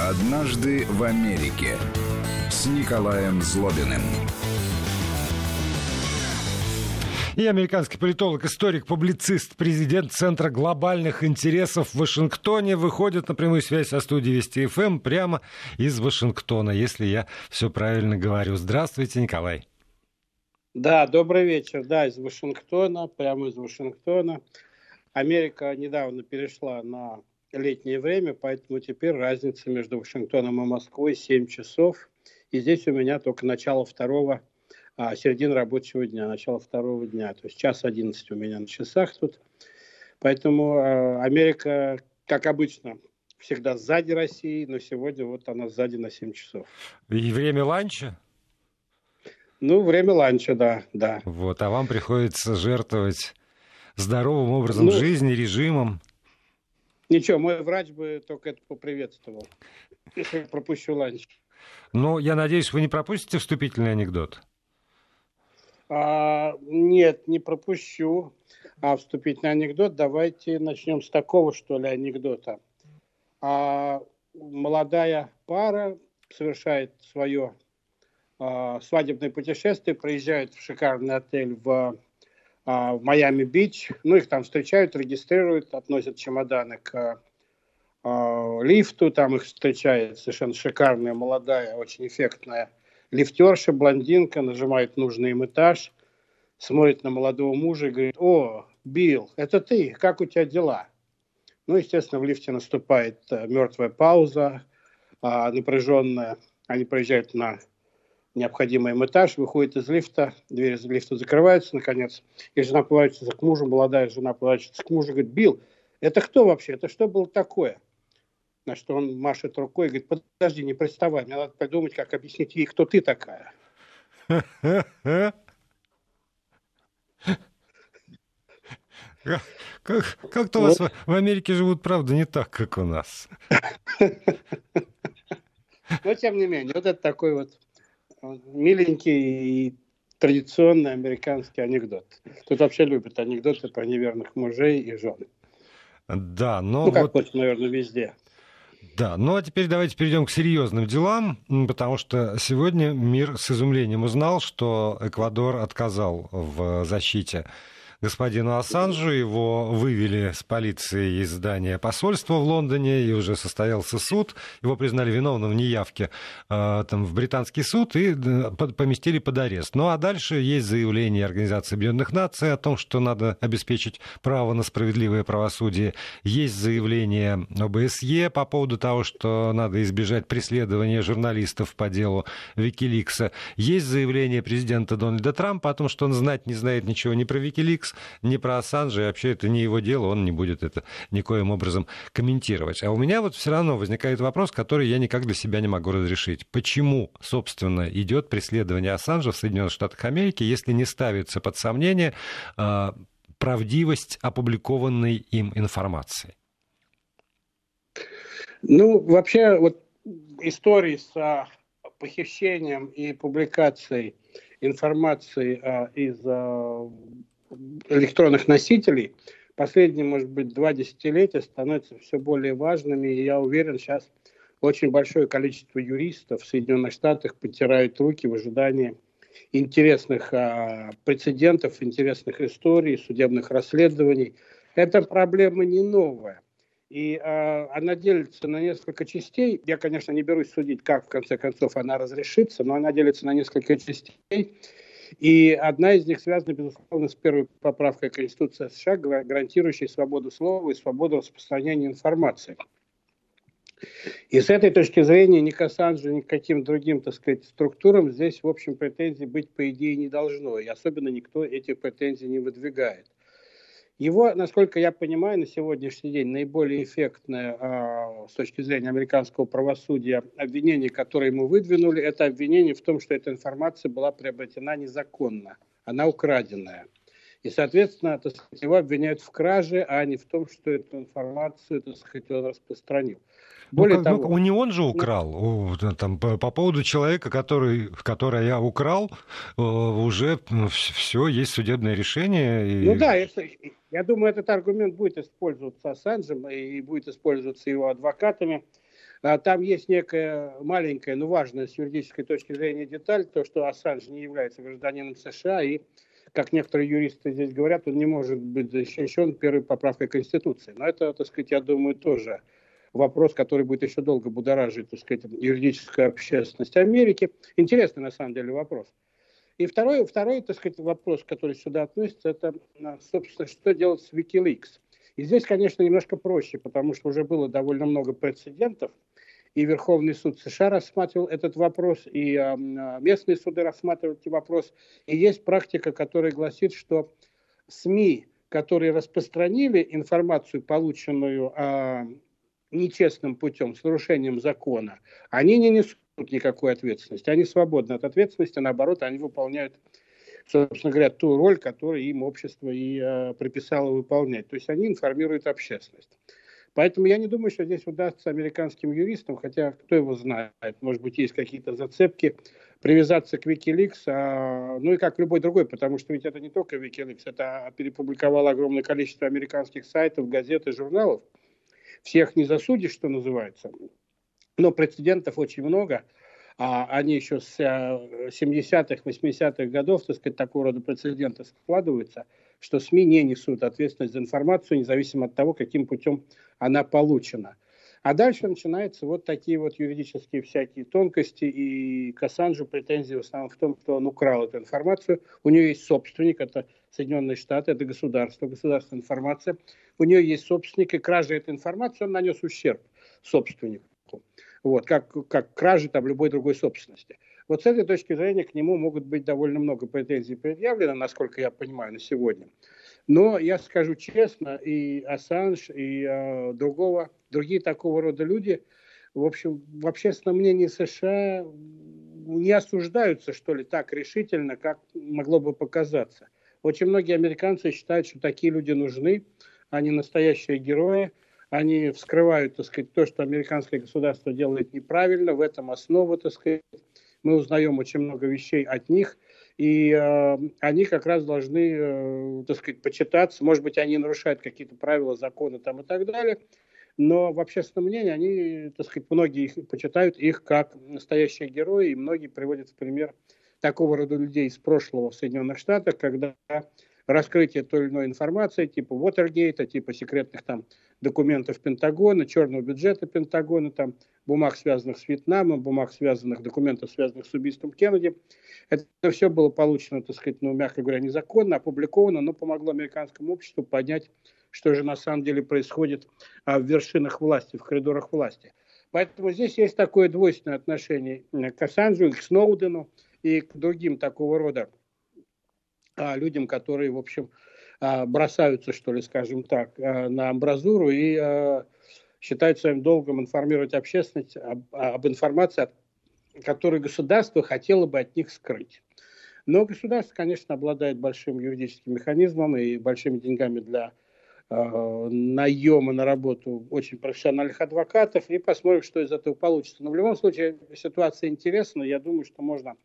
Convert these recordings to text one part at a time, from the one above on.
«Однажды в Америке» с Николаем Злобиным. И американский политолог, историк, публицист, президент Центра глобальных интересов в Вашингтоне выходит на прямую связь со студией Вести ФМ прямо из Вашингтона, если я все правильно говорю. Здравствуйте, Николай. Да, добрый вечер. Да, из Вашингтона, прямо из Вашингтона. Америка недавно перешла на летнее время, поэтому теперь разница между Вашингтоном и Москвой 7 часов. И здесь у меня только начало второго, а, середина рабочего дня, начало второго дня. То есть час 11 у меня на часах тут. Поэтому а, Америка, как обычно, всегда сзади России, но сегодня вот она сзади на 7 часов. И время ланча? Ну, время ланча, да, да. Вот, а вам приходится жертвовать здоровым образом ну, жизни, режимом. Ничего, мой врач бы только это поприветствовал, если пропущу ланч. Ну, я надеюсь, вы не пропустите вступительный анекдот? А, нет, не пропущу. А вступительный анекдот, давайте начнем с такого, что ли, анекдота. А, молодая пара совершает свое а, свадебное путешествие, приезжают в шикарный отель в, в Майами-Бич, ну, их там встречают, регистрируют, относят чемоданы к а, лифту, там их встречает совершенно шикарная, молодая, очень эффектная лифтерша, блондинка, нажимает нужный им этаж, смотрит на молодого мужа и говорит, о, Билл, это ты, как у тебя дела? Ну, естественно, в лифте наступает мертвая пауза, напряженная. Они проезжают на необходимый им этаж, выходит из лифта, дверь из лифта закрывается, наконец, и жена поворачивается к мужу, молодая жена поворачивается к мужу говорит, Билл, это кто вообще, это что было такое? На что он машет рукой и говорит, подожди, не приставай, мне надо придумать, как объяснить ей, кто ты такая. Как, как-то у вас в, в Америке живут, правда, не так, как у нас. Но, тем не менее, вот это такой вот миленький и традиционный американский анекдот. Тут вообще любят анекдоты про неверных мужей и жен. Да, но ну, как вот, наверное, везде. Да, ну а теперь давайте перейдем к серьезным делам, потому что сегодня мир с изумлением узнал, что Эквадор отказал в защите господину Ассанжу. Его вывели с полиции из здания посольства в Лондоне, и уже состоялся суд. Его признали виновным в неявке э, там, в британский суд и э, поместили под арест. Ну а дальше есть заявление Организации Объединенных Наций о том, что надо обеспечить право на справедливое правосудие. Есть заявление ОБСЕ по поводу того, что надо избежать преследования журналистов по делу Викиликса. Есть заявление президента Дональда Трампа о том, что он знать не знает ничего ни про Викиликс, ни про Ассанжа, и вообще это не его дело, он не будет это никоим образом комментировать. А у меня вот все равно возникает вопрос, который я никак для себя не могу разрешить. Почему, собственно, идет преследование Ассанжа в Соединенных Штатах Америки, если не ставится под сомнение э, правдивость опубликованной им информации? Ну, вообще, вот истории с похищением и публикацией информации а, из а, электронных носителей последние, может быть, два десятилетия становятся все более важными, и я уверен, сейчас очень большое количество юристов в Соединенных Штатах потирают руки в ожидании интересных а, прецедентов, интересных историй, судебных расследований. Эта проблема не новая. И а, она делится на несколько частей. Я, конечно, не берусь судить, как в конце концов она разрешится, но она делится на несколько частей. И одна из них связана, безусловно, с первой поправкой Конституции США, гарантирующей свободу слова и свободу распространения информации. И с этой точки зрения ни к Ассанжу, ни к каким другим, так сказать, структурам здесь, в общем, претензий быть, по идее, не должно. И особенно никто этих претензий не выдвигает. Его, насколько я понимаю, на сегодняшний день наиболее эффектное а, с точки зрения американского правосудия обвинение, которое ему выдвинули, это обвинение в том, что эта информация была приобретена незаконно, она украденная. И, соответственно, так сказать, его обвиняют в краже, а не в том, что эту информацию, так сказать, он распространил. Ну, Более ну, того, ну, не он же украл. Ну, там, по, по поводу человека, который, который я украл, э, уже все, есть судебное решение. И... Ну да, если, я думаю, этот аргумент будет использоваться Ассанжем и будет использоваться его адвокатами. А там есть некая маленькая, но важная с юридической точки зрения деталь, то, что Ассанж не является гражданином США, и, как некоторые юристы здесь говорят, он не может быть защищен первой поправкой Конституции. Но это, так сказать, я думаю, тоже вопрос, который будет еще долго будоражить, так сказать, юридическую общественность Америки. Интересный, на самом деле, вопрос. И второй, второй, так сказать, вопрос, который сюда относится, это, собственно, что делать с Wikileaks. И здесь, конечно, немножко проще, потому что уже было довольно много прецедентов, и Верховный суд США рассматривал этот вопрос, и э, местные суды рассматривают этот вопрос. И есть практика, которая гласит, что СМИ, которые распространили информацию, полученную э, нечестным путем, с нарушением закона, они не несут никакой ответственности. Они свободны от ответственности, наоборот, они выполняют, собственно говоря, ту роль, которую им общество и э, приписало выполнять. То есть они информируют общественность. Поэтому я не думаю, что здесь удастся американским юристам, хотя кто его знает, может быть, есть какие-то зацепки, привязаться к Wikileaks, а, ну и как любой другой, потому что ведь это не только Wikileaks, это перепубликовало огромное количество американских сайтов, газет и журналов. Всех не засудишь, что называется. Но прецедентов очень много. А они еще с 70-х, э, 80-х годов, так сказать, такого рода прецеденты складываются, что СМИ не несут ответственность за информацию, независимо от того, каким путем она получена. А дальше начинаются вот такие вот юридические всякие тонкости, и Кассанджу претензии в основном в том, что он украл эту информацию. У нее есть собственник, это Соединенные Штаты, это государство, государственная информация. У нее есть собственник, и кража этой информации, он нанес ущерб собственнику вот, как, как кражи там любой другой собственности. Вот с этой точки зрения к нему могут быть довольно много претензий предъявлено, насколько я понимаю, на сегодня. Но я скажу честно, и Ассанж, и э, другого, другие такого рода люди, в общем, в общественном мнении США не осуждаются, что ли, так решительно, как могло бы показаться. Очень многие американцы считают, что такие люди нужны, они настоящие герои, они вскрывают, так сказать, то, что американское государство делает неправильно, в этом основа, так сказать. Мы узнаем очень много вещей от них, и э, они как раз должны, э, так сказать, почитаться. Может быть, они нарушают какие-то правила, законы там и так далее, но в общественном мнении они, так сказать, многие их почитают их как настоящие герои, и многие приводят в пример такого рода людей из прошлого в Соединенных Штатах, когда раскрытие той или иной информации, типа Watergate, типа секретных там документов Пентагона, черного бюджета Пентагона, там бумаг, связанных с Вьетнамом, бумаг, связанных, документов, связанных с убийством Кеннеди. Это все было получено, так сказать, ну, мягко говоря, незаконно, опубликовано, но помогло американскому обществу понять, что же на самом деле происходит а, в вершинах власти, в коридорах власти. Поэтому здесь есть такое двойственное отношение к Ассанжу, к Сноудену и к другим такого рода людям, которые, в общем, а, бросаются, что ли, скажем так, а, на амбразуру и считают своим долгом информировать общественность об, об информации, которую государство хотело бы от них скрыть. Но государство, конечно, обладает большим юридическим механизмом и большими деньгами для э, наема на работу очень профессиональных адвокатов, и посмотрим, что из этого получится. Но в любом случае ситуация интересна, я думаю, что можно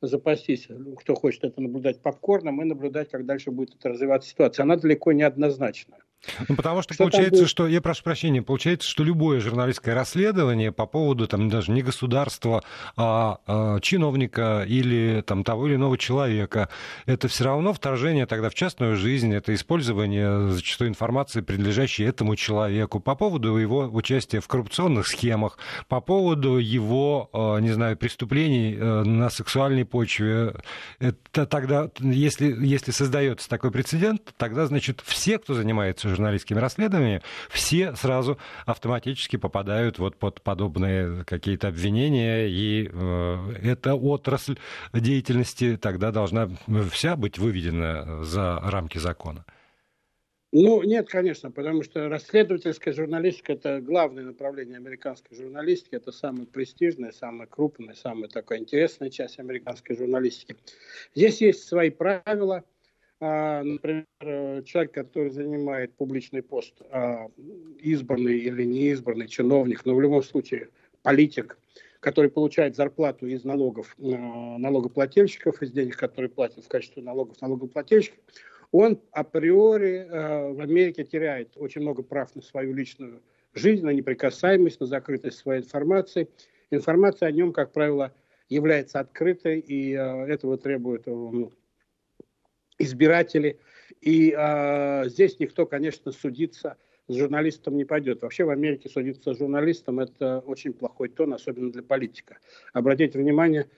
запастись, кто хочет это наблюдать попкорном, и наблюдать, как дальше будет это развиваться ситуация. Она далеко не однозначная. Ну, потому что, что получается, будет... что, я прошу прощения, получается, что любое журналистское расследование по поводу там, даже не государства, а, а чиновника или там, того или иного человека, это все равно вторжение тогда в частную жизнь, это использование зачастую информации, принадлежащей этому человеку, по поводу его участия в коррупционных схемах, по поводу его, а, не знаю, преступлений а, на сексуальной почве. Это тогда, если, если создается такой прецедент, тогда, значит, все, кто занимается журналистскими расследованиями, все сразу автоматически попадают вот под подобные какие-то обвинения, и э, эта отрасль деятельности тогда должна вся быть выведена за рамки закона. Ну, нет, конечно, потому что расследовательская журналистика – это главное направление американской журналистики, это самая престижная, самая крупная, самая такая интересная часть американской журналистики. Здесь есть свои правила – например, человек, который занимает публичный пост, а, избранный или неизбранный чиновник, но в любом случае политик, который получает зарплату из налогов а, налогоплательщиков, из денег, которые платят в качестве налогов налогоплательщиков, он априори в Америке теряет очень много прав на свою личную жизнь, на неприкасаемость, на закрытость своей информации. Информация о нем, как правило, является открытой, и этого требует ну, избиратели. И э, здесь никто, конечно, судиться с журналистом не пойдет. Вообще в Америке судиться с журналистом – это очень плохой тон, особенно для политика. Обратите внимание,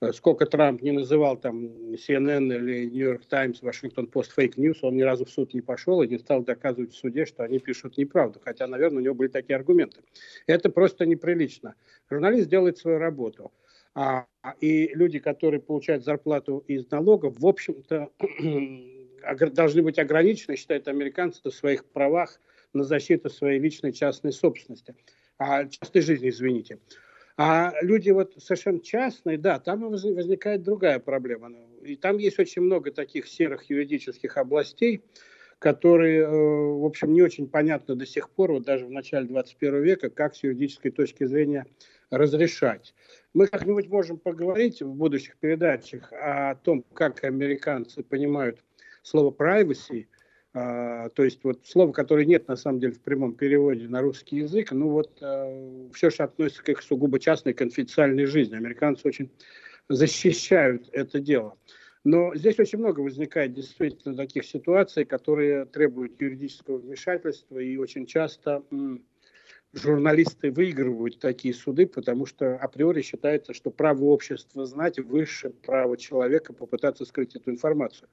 э, сколько Трамп не называл там CNN или New York Times, Washington Post fake news, он ни разу в суд не пошел и не стал доказывать в суде, что они пишут неправду. Хотя, наверное, у него были такие аргументы. Это просто неприлично. Журналист делает свою работу. А, и люди, которые получают зарплату из налогов, в общем-то, должны быть ограничены, считают американцы, в своих правах на защиту своей личной частной собственности. А, частной жизни, извините. А люди вот совершенно частные, да, там возникает другая проблема. И там есть очень много таких серых юридических областей, которые, э, в общем, не очень понятно до сих пор, вот даже в начале 21 века, как с юридической точки зрения разрешать. Мы как-нибудь можем поговорить в будущих передачах о том, как американцы понимают слово privacy, а, то есть вот слово, которое нет на самом деле в прямом переводе на русский язык, ну вот а, все, что относится к их сугубо частной конфиденциальной жизни. Американцы очень защищают это дело. Но здесь очень много возникает действительно таких ситуаций, которые требуют юридического вмешательства и очень часто журналисты выигрывают такие суды, потому что априори считается, что право общества знать выше права человека попытаться скрыть эту информацию.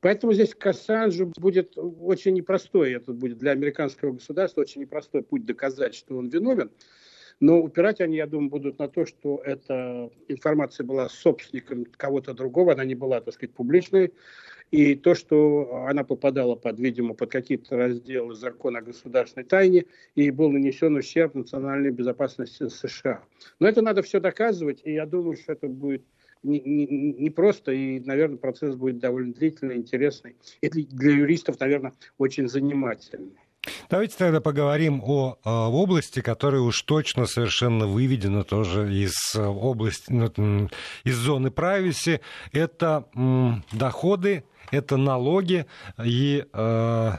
Поэтому здесь к Ассанжу будет очень непростой, это будет для американского государства очень непростой путь доказать, что он виновен. Но упирать они, я думаю, будут на то, что эта информация была собственником кого-то другого, она не была, так сказать, публичной. И то, что она попадала под, видимо, под какие-то разделы закона о государственной тайне, и был нанесен ущерб национальной безопасности США. Но это надо все доказывать, и я думаю, что это будет не, не, не просто, и, наверное, процесс будет довольно длительный, интересный. И для юристов, наверное, очень занимательный. Давайте тогда поговорим о, о области, которая уж точно совершенно выведена тоже из э, области, ну, из зоны privacy. Это доходы, это налоги и э,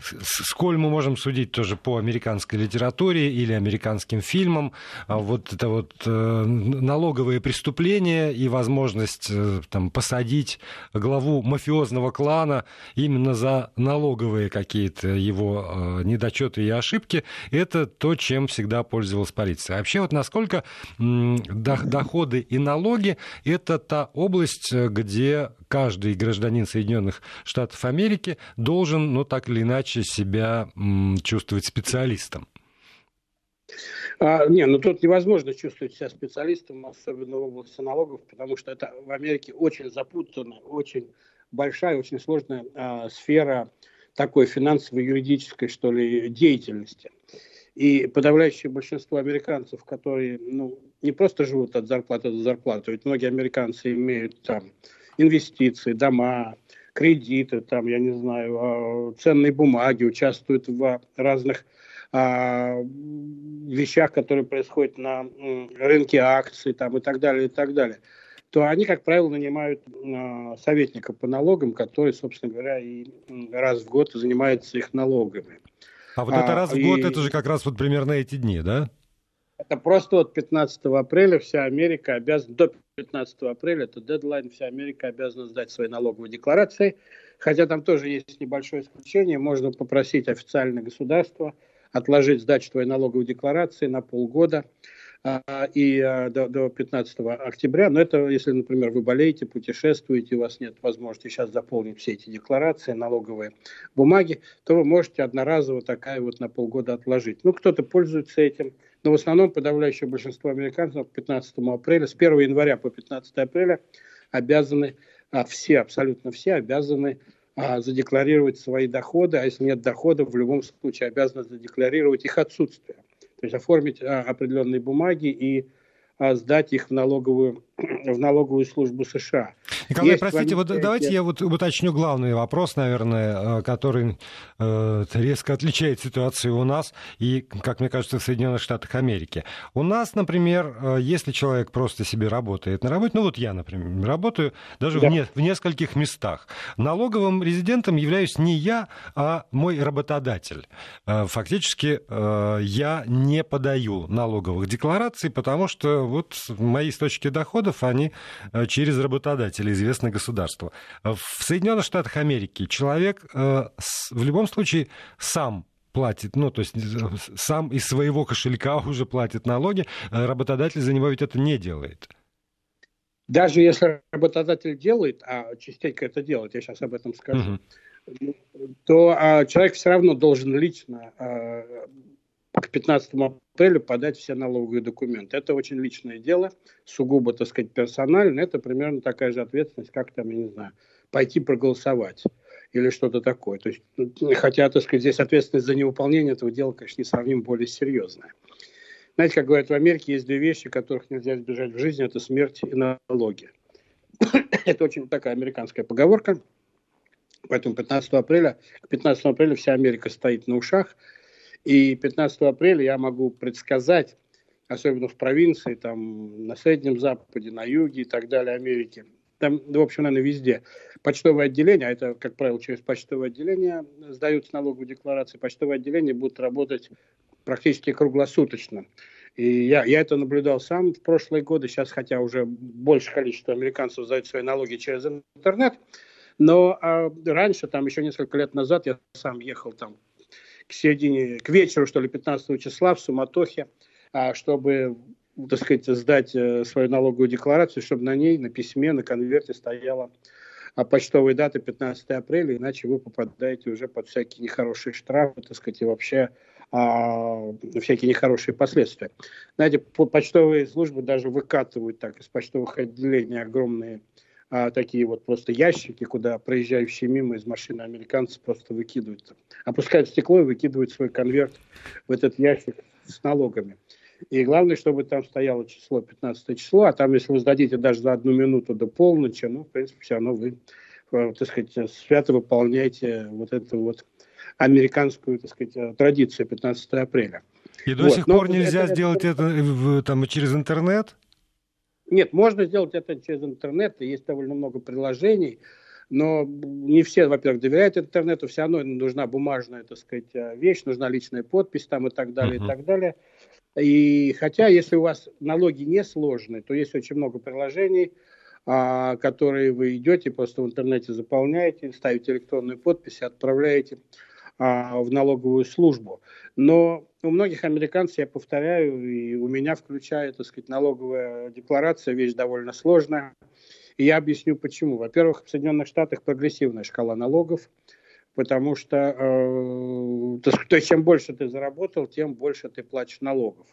сколь мы можем судить тоже по американской литературе или американским фильмам, а вот это вот э, налоговые преступления и возможность э, там, посадить главу мафиозного клана именно за налоговые какие-то его э, недочеты и ошибки, это то, чем всегда пользовалась полиция. А вообще вот насколько доходы и налоги – это та область, где каждый гражданин Соединенных Штатов Америки должен, ну так или иначе, себя чувствовать специалистом? А, не, ну тут невозможно чувствовать себя специалистом, особенно в области налогов, потому что это в Америке очень запутанная, очень большая, очень сложная а, сфера такой финансовой, юридической, что ли, деятельности. И подавляющее большинство американцев, которые ну, не просто живут от зарплаты до зарплаты, ведь многие американцы имеют там инвестиции, дома, кредиты, там, я не знаю, а, ценные бумаги, участвуют в разных а, вещах, которые происходят на рынке акций там, и так далее, и так далее, то они, как правило, нанимают а, советника по налогам, который, собственно говоря, и раз в год занимается их налогами. А вот это раз в год, и... это же как раз вот примерно эти дни, да? Это просто от 15 апреля вся Америка обязана, до 15 апреля, это дедлайн, вся Америка обязана сдать свои налоговые декларации. Хотя там тоже есть небольшое исключение. Можно попросить официальное государство отложить сдачу твоей налоговой декларации на полгода и а, до, до 15 октября. Но это, если, например, вы болеете, путешествуете, у вас нет возможности сейчас заполнить все эти декларации, налоговые бумаги, то вы можете одноразово такая вот на полгода отложить. Ну, кто-то пользуется этим, но в основном подавляющее большинство американцев 15 апреля, с 1 января по 15 апреля обязаны, а, все, абсолютно все обязаны а, задекларировать свои доходы, а если нет доходов, в любом случае обязаны задекларировать их отсутствие. То есть оформить а, определенные бумаги и а, сдать их в налоговую, в налоговую службу США. Николай, Есть простите, вот давайте я вот уточню главный вопрос, наверное, э, который э, резко отличает ситуацию у нас и, как мне кажется, в Соединенных Штатах Америки. У нас, например, э, если человек просто себе работает на работе, ну вот я, например, работаю даже да. в, не, в нескольких местах. Налоговым резидентом являюсь не я, а мой работодатель. Фактически я не подаю налоговых деклараций, потому что вот мои источники доходов, они через работодателя известно государство. В Соединенных Штатах Америки человек э, в любом случае сам платит, ну, то есть э, сам из своего кошелька уже платит налоги, э, работодатель за него ведь это не делает. Даже если работодатель делает, а частенько это делает, я сейчас об этом скажу, угу. то а, человек все равно должен лично а, к 15 апреля подать все налоговые документы. Это очень личное дело, сугубо, так сказать, персонально. Это примерно такая же ответственность, как там, я не знаю, пойти проголосовать или что-то такое. То есть, хотя, так сказать, здесь ответственность за невыполнение этого дела, конечно, несравнимо более серьезная. Знаете, как говорят в Америке, есть две вещи, которых нельзя избежать в жизни, это смерть и налоги. это очень такая американская поговорка. Поэтому 15 апреля, 15 апреля вся Америка стоит на ушах – и 15 апреля я могу предсказать, особенно в провинции, там, на Среднем Западе, на юге и так далее Америки, там, в общем, наверное, везде. Почтовое отделение, а это, как правило, через почтовое отделение сдаются налоговые декларации, почтовые отделения будут работать практически круглосуточно. И я, я это наблюдал сам в прошлые годы, сейчас, хотя уже большее количество американцев сдают свои налоги через интернет, но а, раньше, там еще несколько лет назад, я сам ехал там к середине, к вечеру, что ли, 15 числа в суматохе, а, чтобы, так сказать, сдать э, свою налоговую декларацию, чтобы на ней, на письме, на конверте стояла а почтовая дата 15 апреля, иначе вы попадаете уже под всякие нехорошие штрафы, так сказать, и вообще а, всякие нехорошие последствия. Знаете, почтовые службы даже выкатывают так из почтовых отделений огромные а, такие вот просто ящики, куда проезжающие мимо из машины американцы просто выкидывают, опускают стекло и выкидывают свой конверт в этот ящик с налогами. И главное, чтобы там стояло число 15 число, а там, если вы сдадите даже за одну минуту до полночи, ну, в принципе, все равно вы, э, так сказать, свято выполняете вот эту вот американскую, так сказать, традицию 15 апреля. И до вот. сих пор нельзя это, сделать это, это там, через интернет? Нет, можно сделать это через интернет, есть довольно много приложений, но не все, во-первых, доверяют интернету, все равно нужна бумажная, так сказать, э, вещь, нужна личная подпись там и так далее, uh-huh. и так далее. И хотя, если у вас налоги не сложные, то есть очень много приложений, а, которые вы идете, просто в интернете заполняете, ставите электронную подпись и отправляете а, в налоговую службу. Но у многих американцев, я повторяю, и у меня включая, так сказать, налоговая декларация, вещь довольно сложная. И я объясню почему. Во-первых, в Соединенных Штатах прогрессивная шкала налогов, потому что э, то, есть, чем больше ты заработал, тем больше ты платишь налогов.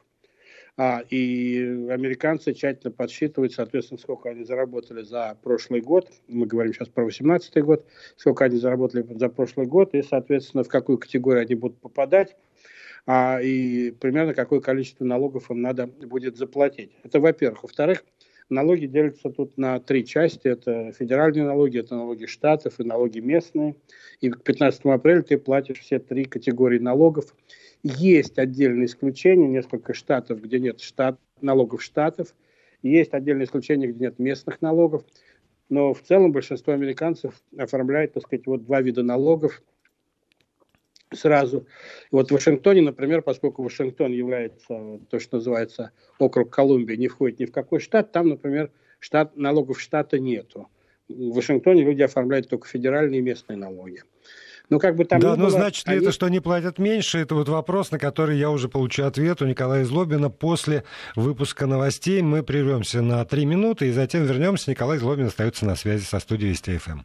А, и американцы тщательно подсчитывают, соответственно, сколько они заработали за прошлый год. Мы говорим сейчас про 2018 год. Сколько они заработали за прошлый год и, соответственно, в какую категорию они будут попадать. А, и примерно какое количество налогов им надо будет заплатить. Это во-первых. Во-вторых, налоги делятся тут на три части. Это федеральные налоги, это налоги штатов и налоги местные. И к 15 апреля ты платишь все три категории налогов. Есть отдельные исключения, несколько штатов, где нет штат, налогов штатов. Есть отдельные исключения, где нет местных налогов. Но в целом большинство американцев оформляет, так сказать, вот два вида налогов сразу. Вот в Вашингтоне, например, поскольку Вашингтон является то, что называется округ Колумбия, не входит ни в какой штат, там, например, штат, налогов штата нету. В Вашингтоне люди оформляют только федеральные и местные налоги. Ну, как бы там да, но было, значит ли они... это, что они платят меньше? Это вот вопрос, на который я уже получу ответ у Николая Злобина. После выпуска новостей мы прервемся на три минуты и затем вернемся. Николай Злобин остается на связи со студией Вести ФМ.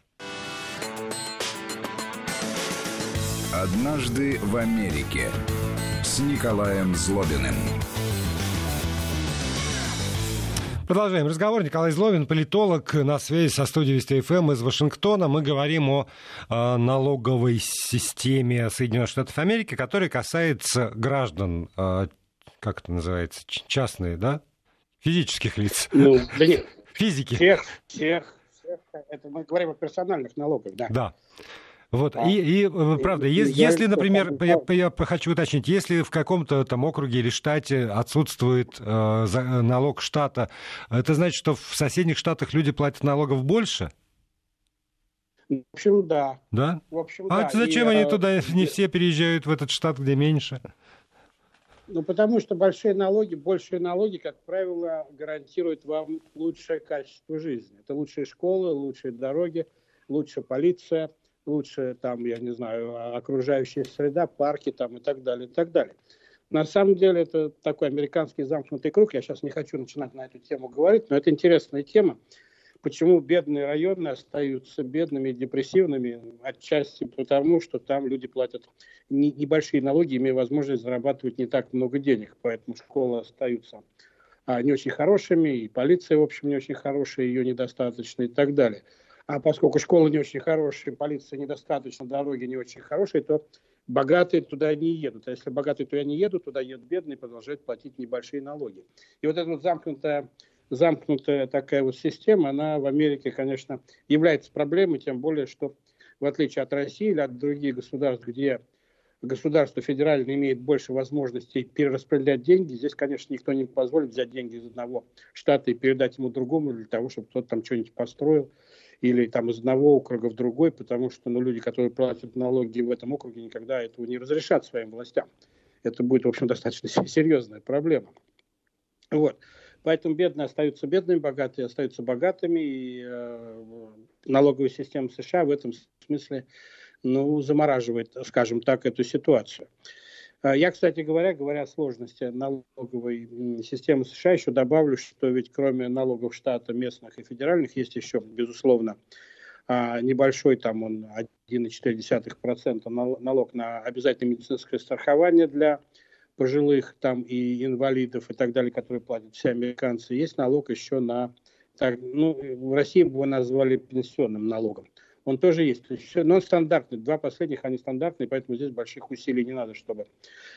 «Однажды в Америке» с Николаем Злобиным. Продолжаем разговор. Николай Зловин, политолог, на связи со студией Вести ФМ из Вашингтона. Мы говорим о э, налоговой системе Соединенных Штатов Америки, которая касается граждан, э, как это называется, частные, да? Физических лиц. Ну, да нет. Физики. Всех, всех, это мы говорим о персональных налогах, да. Да. Вот, а, и, и э, правда, и, если, если, например, я, я хочу уточнить, если в каком-то там округе или штате отсутствует э, за, налог штата, это значит, что в соседних штатах люди платят налогов больше? В общем, да. Да? В общем, а да. зачем и, они туда не все переезжают в этот штат, где меньше? Ну, потому что большие налоги, большие налоги, как правило, гарантируют вам лучшее качество жизни. Это лучшие школы, лучшие дороги, лучшая полиция, лучшая там, я не знаю, окружающая среда, парки там и так далее, и так далее. На самом деле это такой американский замкнутый круг. Я сейчас не хочу начинать на эту тему говорить, но это интересная тема почему бедные районы остаются бедными и депрессивными? Отчасти потому, что там люди платят небольшие налоги, имея возможность зарабатывать не так много денег, поэтому школы остаются а, не очень хорошими, и полиция, в общем, не очень хорошая, ее недостаточно и так далее. А поскольку школы не очень хорошие, полиция недостаточно, дороги не очень хорошие, то богатые туда не едут. А если богатые туда не едут, туда едут бедные и продолжают платить небольшие налоги. И вот эта вот замкнутая замкнутая такая вот система, она в Америке, конечно, является проблемой, тем более, что в отличие от России или от других государств, где государство федеральное имеет больше возможностей перераспределять деньги, здесь, конечно, никто не позволит взять деньги из одного штата и передать ему другому для того, чтобы кто-то там что-нибудь построил или там из одного округа в другой, потому что ну, люди, которые платят налоги в этом округе, никогда этого не разрешат своим властям. Это будет, в общем, достаточно серьезная проблема. Вот. Поэтому бедные остаются бедными, богатые остаются богатыми. И э, налоговая система США в этом смысле ну, замораживает, скажем так, эту ситуацию. Я, кстати говоря, говоря о сложности налоговой системы США, еще добавлю, что ведь кроме налогов штата, местных и федеральных, есть еще, безусловно, а, небольшой, там он 1,4% налог на обязательное медицинское страхование для пожилых там и инвалидов и так далее, которые платят все американцы, есть налог еще на, так, ну, в России бы его назвали пенсионным налогом. Он тоже есть, но он стандартный. Два последних, они стандартные, поэтому здесь больших усилий не надо, чтобы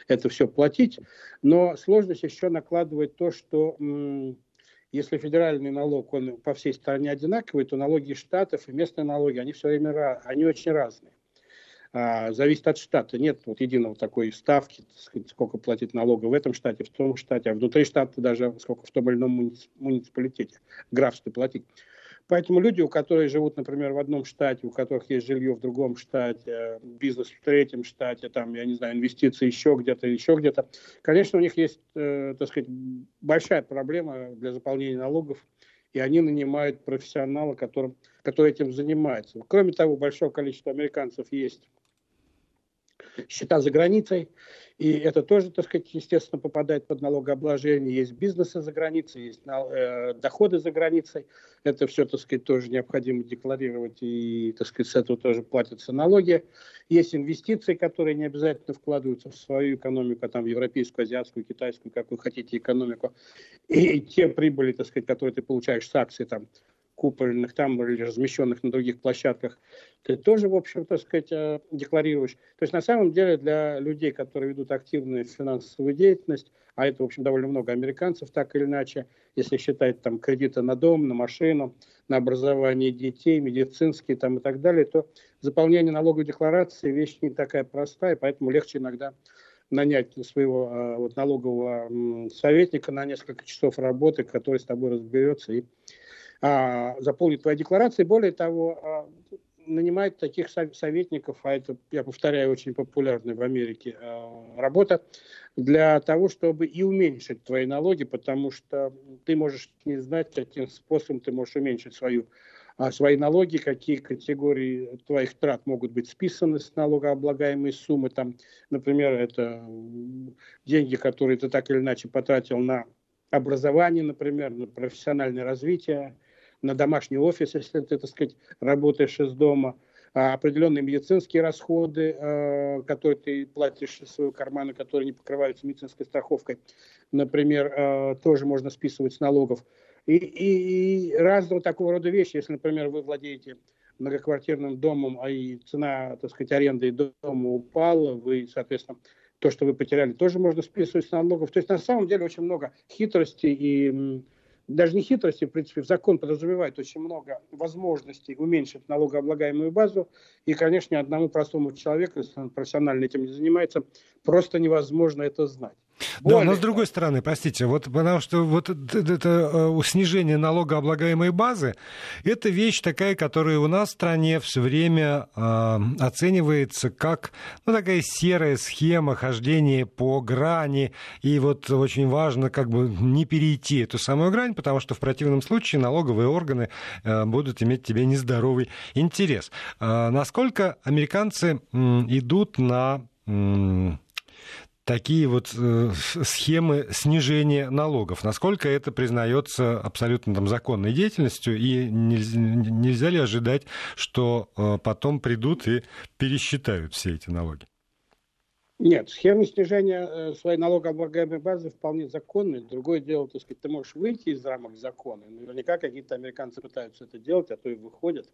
это все платить. Но сложность еще накладывает то, что если федеральный налог, он по всей стране одинаковый, то налоги штатов и местные налоги, они все время, они очень разные а, зависит от штата. Нет вот единого такой ставки, сколько платить налога в этом штате, в том штате, а внутри штата даже сколько в том или ином муниципалитете, графстве платить. Поэтому люди, у которых живут, например, в одном штате, у которых есть жилье в другом штате, бизнес в третьем штате, там, я не знаю, инвестиции еще где-то, еще где-то, конечно, у них есть, э, так сказать, большая проблема для заполнения налогов, и они нанимают профессионала, который, который этим занимается. Кроме того, большое количество американцев есть счета за границей, и это тоже, так сказать, естественно, попадает под налогообложение. Есть бизнесы за границей, есть э, доходы за границей. Это все, так сказать, тоже необходимо декларировать, и, так сказать, с этого тоже платятся налоги. Есть инвестиции, которые не обязательно вкладываются в свою экономику, а там в европейскую, азиатскую, китайскую, как вы хотите, экономику. И те прибыли, так сказать, которые ты получаешь с акций, там, купольных там или размещенных на других площадках, ты тоже, в общем, так сказать, э, декларируешь. То есть на самом деле для людей, которые ведут активную финансовую деятельность, а это, в общем, довольно много американцев, так или иначе, если считать там кредиты на дом, на машину, на образование детей, медицинские там и так далее, то заполнение налоговой декларации вещь не такая простая, поэтому легче иногда нанять своего э, вот, налогового советника на несколько часов работы, который с тобой разберется и а, заполнит твои декларации. Более того, а, нанимает таких советников, а это, я повторяю, очень популярная в Америке а, работа, для того, чтобы и уменьшить твои налоги, потому что ты можешь не знать, каким способом ты можешь уменьшить свою свои налоги, какие категории твоих трат могут быть списаны с налогооблагаемой суммы. Там, например, это деньги, которые ты так или иначе потратил на образование, например, на профессиональное развитие, на домашний офис, если ты, так сказать, работаешь из дома, а определенные медицинские расходы, э, которые ты платишь из своего кармана, которые не покрываются медицинской страховкой, например, э, тоже можно списывать с налогов. И, и, и разного такого рода вещи, если, например, вы владеете многоквартирным домом, а и цена, так сказать, аренды дома упала, вы, соответственно, то, что вы потеряли, тоже можно списывать с налогов. То есть на самом деле очень много хитростей и даже не хитрости, в принципе, закон подразумевает очень много возможностей уменьшить налогооблагаемую базу. И, конечно, одному простому человеку, если он профессионально этим не занимается, просто невозможно это знать. Более... Да, но с другой стороны, простите, вот потому что вот это э, снижение налогооблагаемой базы, это вещь такая, которая у нас в стране все время э, оценивается как ну, такая серая схема хождения по грани, и вот очень важно как бы не перейти эту самую грань, потому что в противном случае налоговые органы э, будут иметь тебе нездоровый интерес. Э, насколько американцы э, идут на такие вот э, схемы снижения налогов. Насколько это признается абсолютно там, законной деятельностью, и нельзя, нельзя ли ожидать, что э, потом придут и пересчитают все эти налоги? Нет, схемы снижения э, своей налогооблагаемой базы вполне законные. Другое дело, так сказать, ты можешь выйти из рамок закона. Наверняка какие-то американцы пытаются это делать, а то и выходят.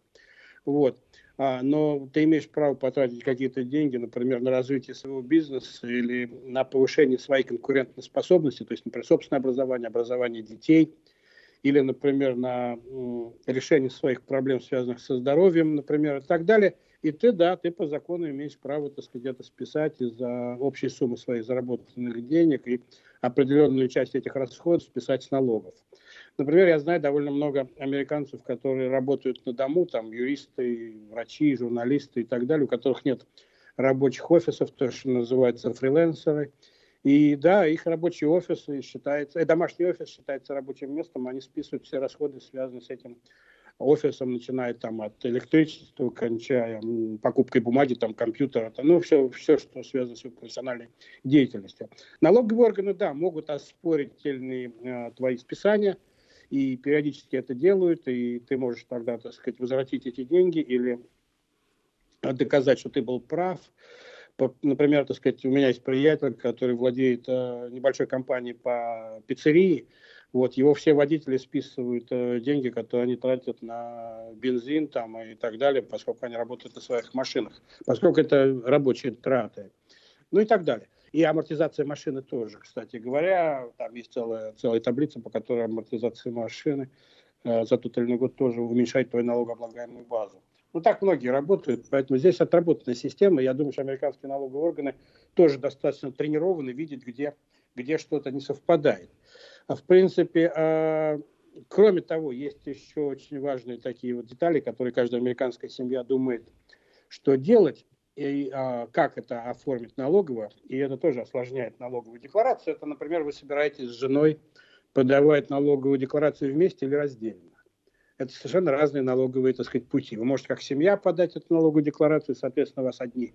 Вот. А, но ты имеешь право потратить какие-то деньги, например, на развитие своего бизнеса или на повышение своей конкурентной способности, то есть, например, собственное образование, образование детей, или, например, на решение своих проблем, связанных со здоровьем, например, и так далее. И ты, да, ты по закону имеешь право, так сказать, это списать из-за общей суммы своих заработанных денег и определенную часть этих расходов списать с налогов. Например, я знаю довольно много американцев, которые работают на дому, там юристы, врачи, журналисты и так далее, у которых нет рабочих офисов, то, что называется фрилансеры. И да, их рабочий офис считается, э, домашний офис считается рабочим местом, они списывают все расходы, связанные с этим офисом, начиная там от электричества, кончая покупкой бумаги, там, компьютера, там, ну, все, все, что связано с профессиональной деятельностью. Налоговые органы, да, могут оспорить тельные э, твои списания, и периодически это делают, и ты можешь тогда, так сказать, возвратить эти деньги или доказать, что ты был прав. Например, так сказать, у меня есть приятель, который владеет э, небольшой компанией по пиццерии, вот, его все водители списывают э, деньги, которые они тратят на бензин там, и так далее, поскольку они работают на своих машинах, поскольку это рабочие траты, ну и так далее. И амортизация машины тоже, кстати говоря. Там есть целая, целая таблица, по которой амортизация машины э, за тот или иной год тоже уменьшает твою налогооблагаемую базу. Ну, так многие работают, поэтому здесь отработанная система. Я думаю, что американские налоговые органы тоже достаточно тренированы видеть, где, где что-то не совпадает. А в принципе, э, кроме того, есть еще очень важные такие вот детали, которые каждая американская семья думает, что делать и а, как это оформить налогово, и это тоже осложняет налоговую декларацию. Это, например, вы собираетесь с женой подавать налоговую декларацию вместе или раздельно. Это совершенно разные налоговые, так сказать, пути. Вы можете как семья подать эту налоговую декларацию, соответственно, у вас одни,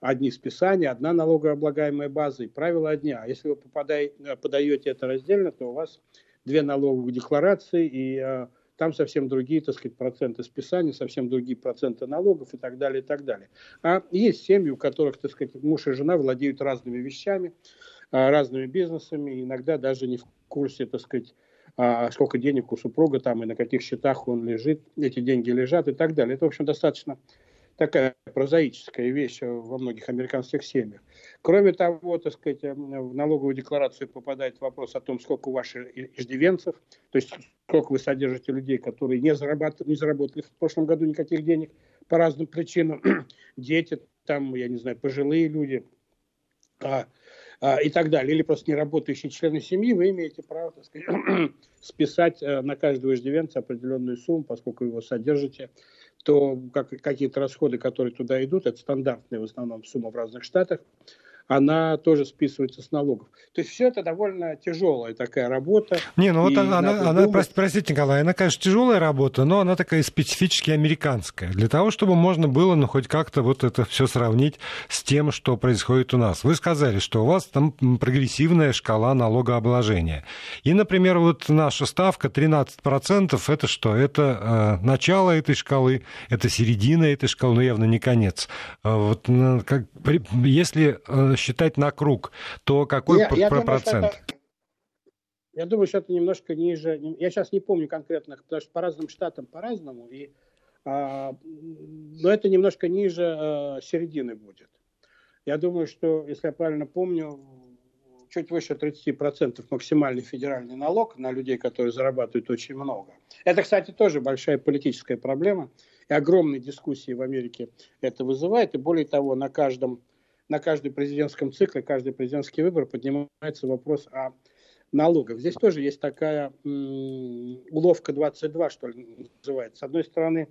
одни списания, одна налогооблагаемая база и правила одни. А если вы попадаете, подаете это раздельно, то у вас две налоговые декларации и а, там совсем другие, так сказать, проценты списания, совсем другие проценты налогов и так далее, и так далее. А есть семьи, у которых, так сказать, муж и жена владеют разными вещами, а, разными бизнесами, иногда даже не в курсе, так сказать, а, сколько денег у супруга там и на каких счетах он лежит, эти деньги лежат и так далее. Это, в общем, достаточно такая прозаическая вещь во многих американских семьях. Кроме того, так сказать, в налоговую декларацию попадает вопрос о том, сколько у ваших иждивенцев, то есть сколько вы содержите людей, которые не, зарабатывали, не заработали в прошлом году никаких денег по разным причинам, дети, там, я не знаю, пожилые люди а, а, и так далее, или просто не работающие члены семьи, вы имеете право, так сказать, списать э, на каждого иждивенца определенную сумму, поскольку его содержите то как, какие-то расходы, которые туда идут, это стандартная в основном сумма в разных штатах, она тоже списывается с налогов. То есть все это довольно тяжелая такая работа. Не, ну вот она, она, она простите, Николай, она, конечно, тяжелая работа, но она такая специфически американская. Для того, чтобы можно было, ну, хоть как-то вот это все сравнить с тем, что происходит у нас. Вы сказали, что у вас там прогрессивная шкала налогообложения. И, например, вот наша ставка 13%, это что? Это э, начало этой шкалы, это середина этой шкалы, но явно не конец. А вот как, если э, считать на круг, то какой я, я процент? Думаю, это, я думаю, что это немножко ниже. Я сейчас не помню конкретных, потому что по разным штатам по-разному. И, а, но это немножко ниже а, середины будет. Я думаю, что, если я правильно помню, чуть выше 30% максимальный федеральный налог на людей, которые зарабатывают очень много. Это, кстати, тоже большая политическая проблема. И огромные дискуссии в Америке это вызывает. И более того, на каждом на каждом президентском цикле, каждый президентский выбор поднимается вопрос о налогах. Здесь тоже есть такая м, уловка 22, что ли, называется. С одной стороны,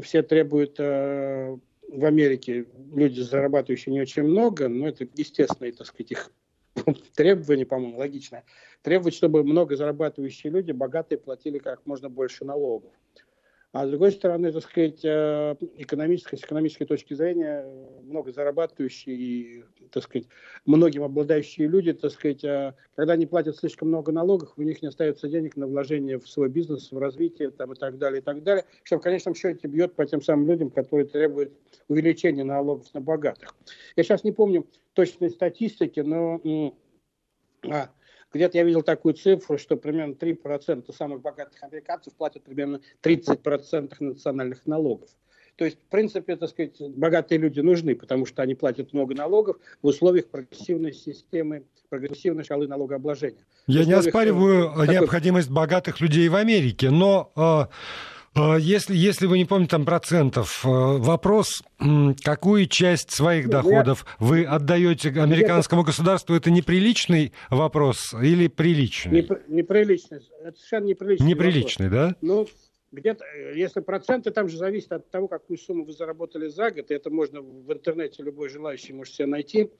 все требуют э, в Америке, люди, зарабатывающие не очень много, но это естественные, так сказать, их требования, по-моему, логичное. Требовать, чтобы много зарабатывающие люди, богатые, платили как можно больше налогов. А с другой стороны, так сказать, э, экономической, с экономической точки зрения, много зарабатывающие и, так сказать, многим обладающие люди, так сказать, э, когда они платят слишком много налогов, у них не остается денег на вложение в свой бизнес, в развитие там, и так далее, и так далее, что в конечном счете бьет по тем самым людям, которые требуют увеличения налогов на богатых. Я сейчас не помню точной статистики, но а, где-то я видел такую цифру, что примерно 3% самых богатых американцев платят примерно 30% национальных налогов. То есть, в принципе, так сказать, богатые люди нужны, потому что они платят много налогов в условиях прогрессивной системы, прогрессивной шкалы налогообложения. Я не оспариваю такой... необходимость богатых людей в Америке, но а, если, если вы не помните там процентов, э, вопрос, какую часть своих доходов вы отдаете американскому государству, это неприличный вопрос или приличный? Непр... Неприличный. Это совершенно неприличный Неприличный, вопрос. да? Ну, где-то, э, если проценты, там же зависит от того, какую сумму вы заработали за год, и это можно в интернете любой желающий может себе найти,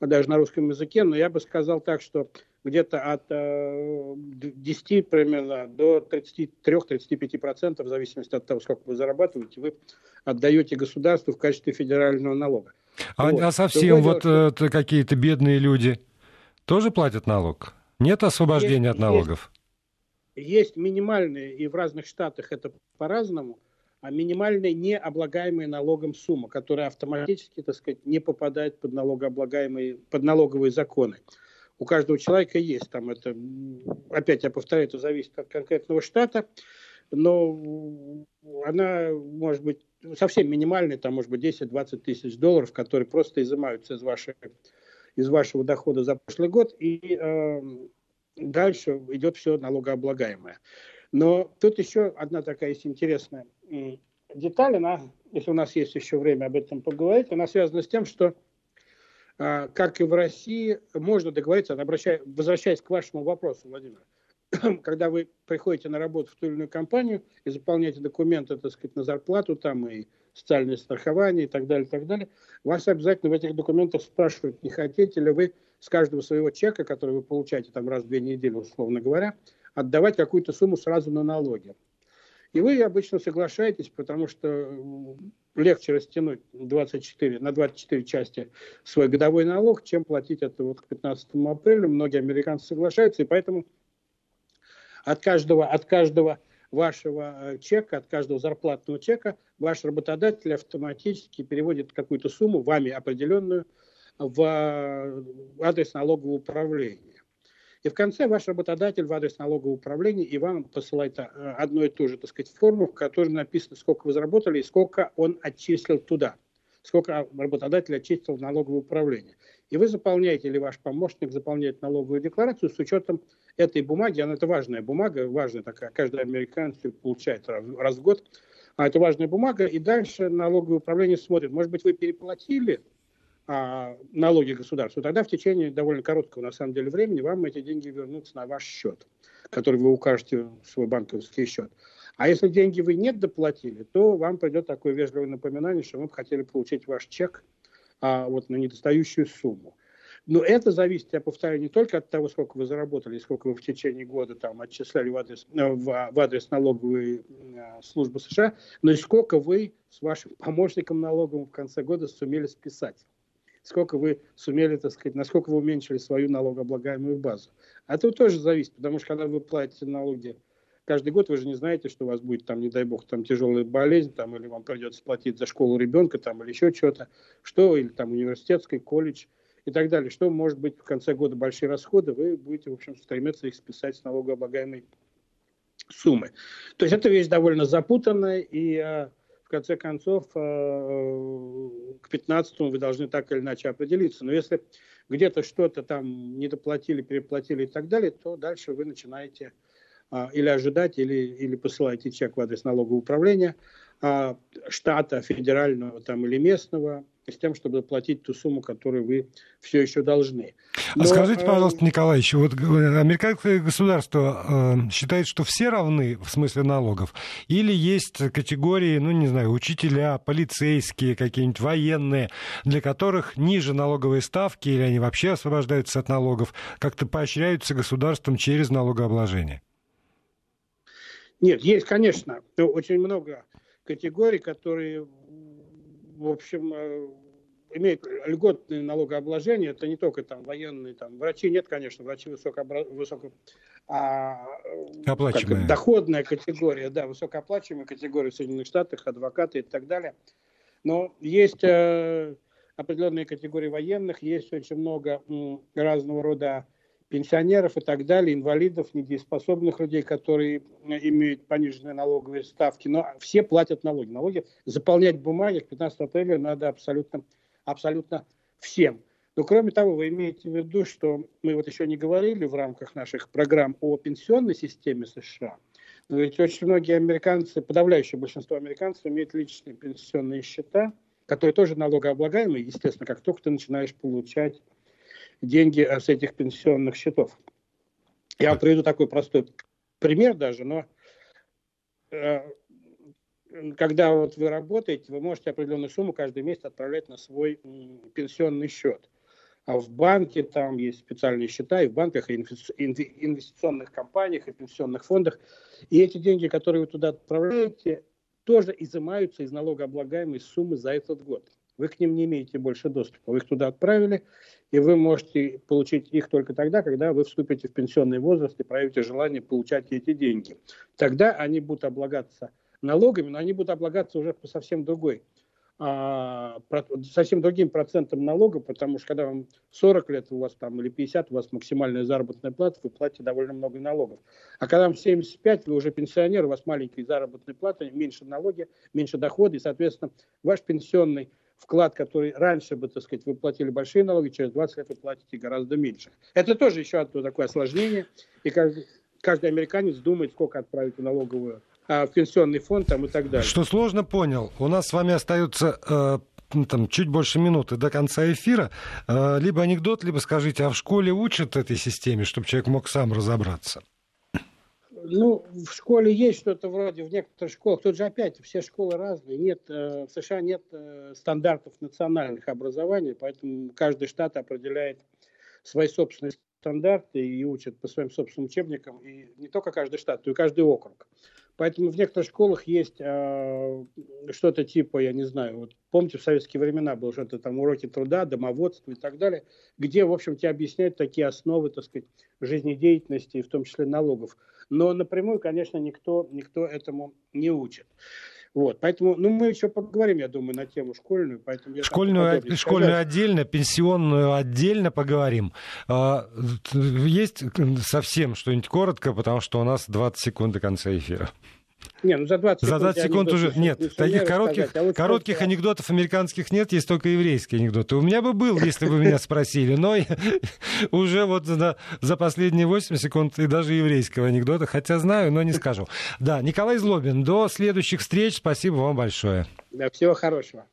даже на русском языке, но я бы сказал так, что где-то от э, 10 примерно до 33-35%, в зависимости от того, сколько вы зарабатываете, вы отдаете государству в качестве федерального налога. А, вот. а совсем вот что... э, какие-то бедные люди тоже платят налог? Нет освобождения есть, от налогов? Есть, есть минимальные, и в разных штатах это по-разному, а минимальная необлагаемая налогом сумма, которая автоматически, так сказать, не попадает под налогооблагаемые, под налоговые законы у каждого человека есть. Там это, опять я повторяю, это зависит от конкретного штата, но она может быть совсем минимальной, там может быть 10-20 тысяч долларов, которые просто изымаются из, вашей, из вашего дохода за прошлый год, и э, дальше идет все налогооблагаемое. Но тут еще одна такая есть интересная деталь, она, если у нас есть еще время об этом поговорить, она связана с тем, что как и в России, можно договориться, возвращаясь к вашему вопросу, Владимир, когда вы приходите на работу в ту или иную компанию и заполняете документы, так сказать, на зарплату там и социальное страхование и так далее, и так далее, вас обязательно в этих документах спрашивают, не хотите ли вы с каждого своего чека, который вы получаете там раз в две недели, условно говоря, отдавать какую-то сумму сразу на налоги. И вы обычно соглашаетесь, потому что легче растянуть 24, на 24 части свой годовой налог, чем платить это вот к 15 апреля. Многие американцы соглашаются, и поэтому от каждого, от каждого вашего э, чека, от каждого зарплатного чека ваш работодатель автоматически переводит какую-то сумму, вами определенную, в э, адрес налогового управления. И в конце ваш работодатель в адрес налогового управления и вам посылает э, одну и ту же, так сказать, форму, в которой написано, сколько вы заработали и сколько он отчислил туда, сколько работодатель отчислил в налоговое управление. И вы заполняете, или ваш помощник заполняет налоговую декларацию с учетом этой бумаги, она это важная бумага, важная такая, каждый американец получает раз, раз в год, а это важная бумага, и дальше налоговое управление смотрит, может быть, вы переплатили а, налоги государству, тогда в течение довольно короткого, на самом деле, времени вам эти деньги вернутся на ваш счет, который вы укажете в свой банковский счет. А если деньги вы не доплатили, то вам придет такое вежливое напоминание, что мы бы хотели получить ваш чек а, вот, на недостающую сумму. Но это зависит, я повторяю, не только от того, сколько вы заработали, сколько вы в течение года там отчисляли в адрес, э, в, в адрес налоговой э, службы США, но и сколько вы с вашим помощником налоговым в конце года сумели списать сколько вы сумели, так сказать, насколько вы уменьшили свою налогооблагаемую базу. А это тоже зависит, потому что когда вы платите налоги каждый год, вы же не знаете, что у вас будет, там, не дай бог, там тяжелая болезнь, там, или вам придется платить за школу ребенка, там, или еще что-то, что, или там университетский, колледж и так далее. Что может быть в конце года большие расходы, вы будете, в общем, стремиться их списать с налогооблагаемой суммы. То есть это вещь довольно запутанная, и а, в конце концов, э, к 15 вы должны так или иначе определиться. Но если где-то что-то там недоплатили, переплатили и так далее, то дальше вы начинаете а, или ожидать, или, или посылаете чек в адрес налогового управления а, штата, федерального там, или местного, с тем, чтобы заплатить ту сумму, которую вы все еще должны. А Но, а скажите, пожалуйста, Николай, еще вот американское государство э, считает, что все равны в смысле налогов, или есть категории, ну, не знаю, учителя, полицейские, какие-нибудь военные, для которых ниже налоговые ставки, или они вообще освобождаются от налогов, как-то поощряются государством через налогообложение? Нет, есть, конечно, очень много категорий, которые, в общем, э, имеют льготное налогообложение. Это не только там военные, там врачи нет, конечно, врачи высокообра... высоко а, как, доходная категория, да, высокооплачиваемая категория в Соединенных Штатах, адвокаты и так далее. Но есть э, определенные категории военных, есть очень много м, разного рода пенсионеров и так далее, инвалидов, недееспособных людей, которые имеют пониженные налоговые ставки. Но все платят налоги. Налоги заполнять бумаги к 15 апреля надо абсолютно, абсолютно всем. Но кроме того, вы имеете в виду, что мы вот еще не говорили в рамках наших программ о пенсионной системе США. Но ведь очень многие американцы, подавляющее большинство американцев имеют личные пенсионные счета, которые тоже налогооблагаемые, естественно, как только ты начинаешь получать деньги с этих пенсионных счетов. Я вам приведу такой простой пример даже, но э, когда вот вы работаете, вы можете определенную сумму каждый месяц отправлять на свой пенсионный счет. А в банке там есть специальные счета, и в банках, и инвестиционных компаниях, и пенсионных фондах. И эти деньги, которые вы туда отправляете, тоже изымаются из налогооблагаемой суммы за этот год вы к ним не имеете больше доступа. Вы их туда отправили, и вы можете получить их только тогда, когда вы вступите в пенсионный возраст и проявите желание получать эти деньги. Тогда они будут облагаться налогами, но они будут облагаться уже по совсем другой а, совсем другим процентом налога, потому что когда вам 40 лет у вас там или 50, у вас максимальная заработная плата, вы платите довольно много налогов. А когда вам 75, вы уже пенсионер, у вас маленькие заработные платы, меньше налоги, меньше доходы, и, соответственно, ваш пенсионный вклад, который раньше бы, так сказать, вы платили большие налоги, через 20 лет вы платите гораздо меньше. Это тоже еще одно такое осложнение. И каждый, каждый американец думает, сколько отправить в налоговую а, в пенсионный фонд там, и так далее. Что сложно понял, у нас с вами остается э, ну, там, чуть больше минуты до конца эфира. Э, либо анекдот, либо скажите, а в школе учат этой системе, чтобы человек мог сам разобраться? Ну, в школе есть что-то вроде, в некоторых школах, тут же опять все школы разные, нет, э, в США нет э, стандартов национальных образований, поэтому каждый штат определяет свои собственные стандарты и учат по своим собственным учебникам, и не только каждый штат, но и каждый округ. Поэтому в некоторых школах есть э, что-то типа, я не знаю, вот помните, в советские времена было что-то там уроки труда, домоводства и так далее, где, в общем, тебе объясняют такие основы, так сказать, жизнедеятельности, в том числе налогов. Но напрямую, конечно, никто, никто этому не учит. Вот, поэтому, ну, мы еще поговорим, я думаю, на тему школьную. Поэтому я школьную, школьную отдельно, пенсионную отдельно поговорим. А, есть совсем что-нибудь коротко, потому что у нас 20 секунд до конца эфира. Не, ну за 20 секунд, за 20 секунд уже нет. Таких коротких, а коротких просто... анекдотов американских нет, есть только еврейские анекдоты. У меня бы был, если бы меня спросили, но уже вот за, за последние 8 секунд и даже еврейского анекдота, хотя знаю, но не скажу. Да, Николай Злобин, до следующих встреч, спасибо вам большое. Да, всего хорошего.